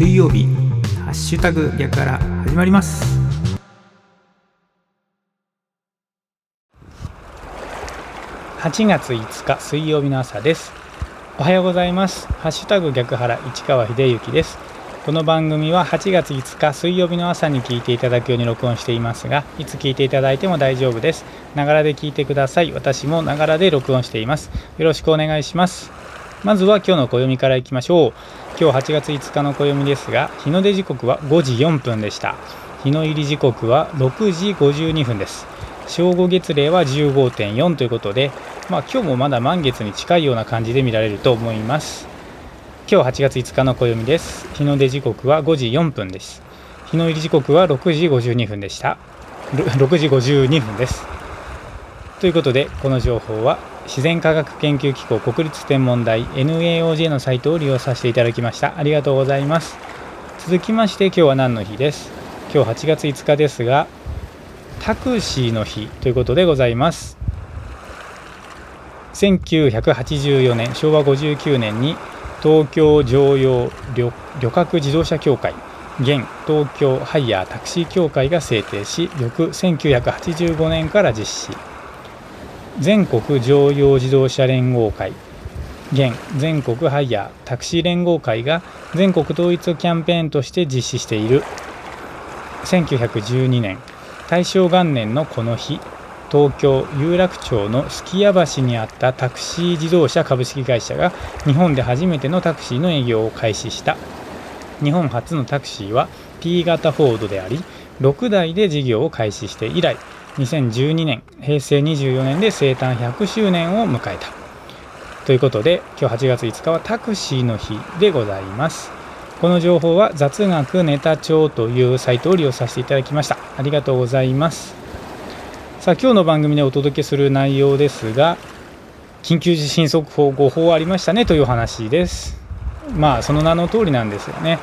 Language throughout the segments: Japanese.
水曜日ハッシュタグ逆から始まります。8月5日水曜日の朝です。おはようございます。ハッシュタグ逆原市川秀幸です。この番組は8月5日水曜日の朝に聞いていただくように録音していますがいつ聞いていただいても大丈夫です。ながらで聞いてください。私もながらで録音しています。よろしくお願いします。まずは今日の暦からいきましょう。今日8月5日の暦ですが日の出時刻は5時4分でした。日の入り時刻は6時52分です。正午月齢は15.4ということで、まあ、今日もまだ満月に近いような感じで見られると思います。今日8月5日の暦です。日の出時刻は5時4分です。日の入り時刻は6時52分でした。6時52分です。ということでこの情報は自然科学研究機構国立天文台 NAOJ のサイトを利用させていただきました。ありがとうございます。続きまして今日は何の日です？今日8月5日ですがタクシーの日ということでございます。1984年昭和59年に東京常用旅客自動車協会現東京ハイヤータクシー協会が制定し翌1985年から実施。全国常用自動車連合会。現全国ハイヤータクシー連合会が全国統一キャンペーンとして実施している。1912年大正元年のこの日東京有楽町のすき家橋にあったタクシー自動車株式会社が日本で初めてのタクシーの営業を開始した。日本初のタクシーは P 型フォードであり6台で事業を開始して以来2012年平成24年で生誕100周年を迎えた。ということで今日8月5日はタクシーの日でございます。この情報は雑学ネタ帳というサイトを利用させていただきました。ありがとうございます。さあ今日の番組でお届けする内容ですが緊急地震速報5報ありましたねという話です。まあその名の通りなんですよね。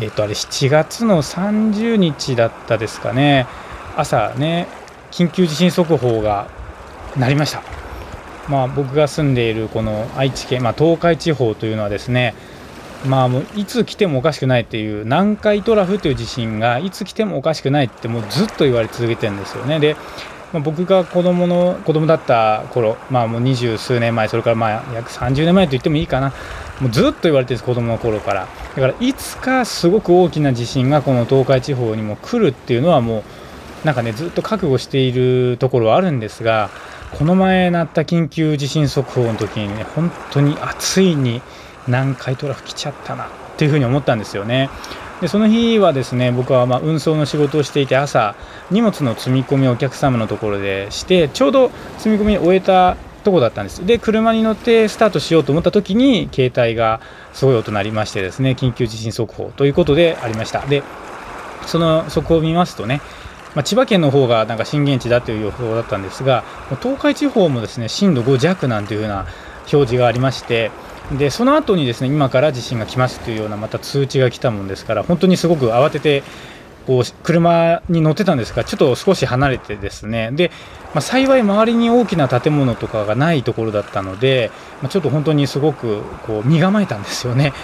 えっ、とあれ7月の30日だったですかね。朝ね緊急地震速報が鳴りました。まあ僕が住んでいるこの愛知県、まあ、東海地方というのはですねまあもういつ来てもおかしくないっていう南海トラフという地震がいつ来てもおかしくないってもうずっと言われ続けてるんですよね。で、まあ、僕が子供の子供だった頃、まあもう二十数年前それからまあ約30年前と言ってもいいかな。もうずっと言われてるんです子供の頃から。だからいつかすごく大きな地震がこの東海地方にも来るっていうのはもうなんかねずっと覚悟しているところはあるんですがこの前鳴った緊急地震速報の時にね本当にあついに南海トラフ来ちゃったなっていうふうに思ったんですよね。でその日はですね僕はま運送の仕事をしていて朝荷物の積み込みをお客様のところでしてちょうど積み込みを終えたとこだったんですで車に乗ってスタートしようと思った時に携帯がすごい音鳴りましてですね緊急地震速報ということでありましたでその速報を見ますとねまあ、千葉県の方がなんか震源地だという予報だったんですが東海地方もですね震度5弱なんていうような表示がありましてでその後にですね今から地震が来ますというようなまた通知が来たもんですから本当にすごく慌ててこう車に乗ってたんですがちょっと少し離れてですねで、まあ、幸い周りに大きな建物とかがないところだったので、まあ、ちょっと本当にすごくこう身構えたんですよね。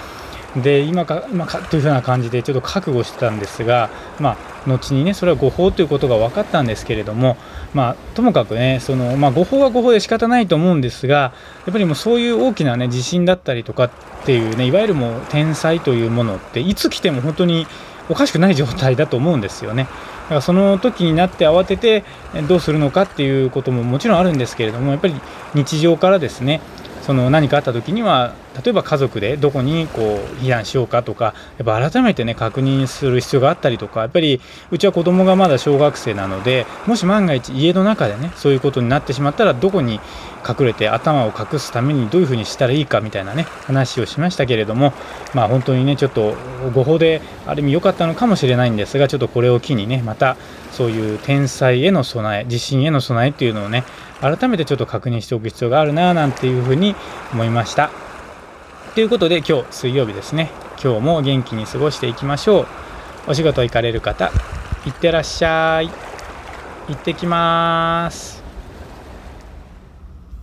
で今か今かというふうな感じでちょっと覚悟してたんですが、まあ、後にねそれは誤報ということが分かったんですけれども、まあ、ともかくねその、まあ、誤報は誤報で仕方ないと思うんですがやっぱりもうそういう大きな、ね、地震だったりとかっていうねいわゆるもう天災というものっていつ来ても本当におかしくない状態だと思うんですよね。だからその時になって慌ててどうするのかっていうことももちろんあるんですけれどもやっぱり日常からですねその何かあった時には例えば家族でどこにこう避難しようかとかやっぱ改めてね確認する必要があったりとかやっぱりうちは子供がまだ小学生なのでもし万が一家の中でねそういうことになってしまったらどこに隠れて頭を隠すためにどういうふうにしたらいいかみたいなね話をしましたけれどもまあ本当にねちょっと誤報である意味良かったのかもしれないんですがちょっとこれを機にねまたそういう天災への備え地震への備えっていうのをね改めてちょっと確認しておく必要があるななんていうふうに思いました。ということで今日水曜日ですね。今日も元気に過ごしていきましょう。お仕事行かれる方いってらっしゃい。行ってきます。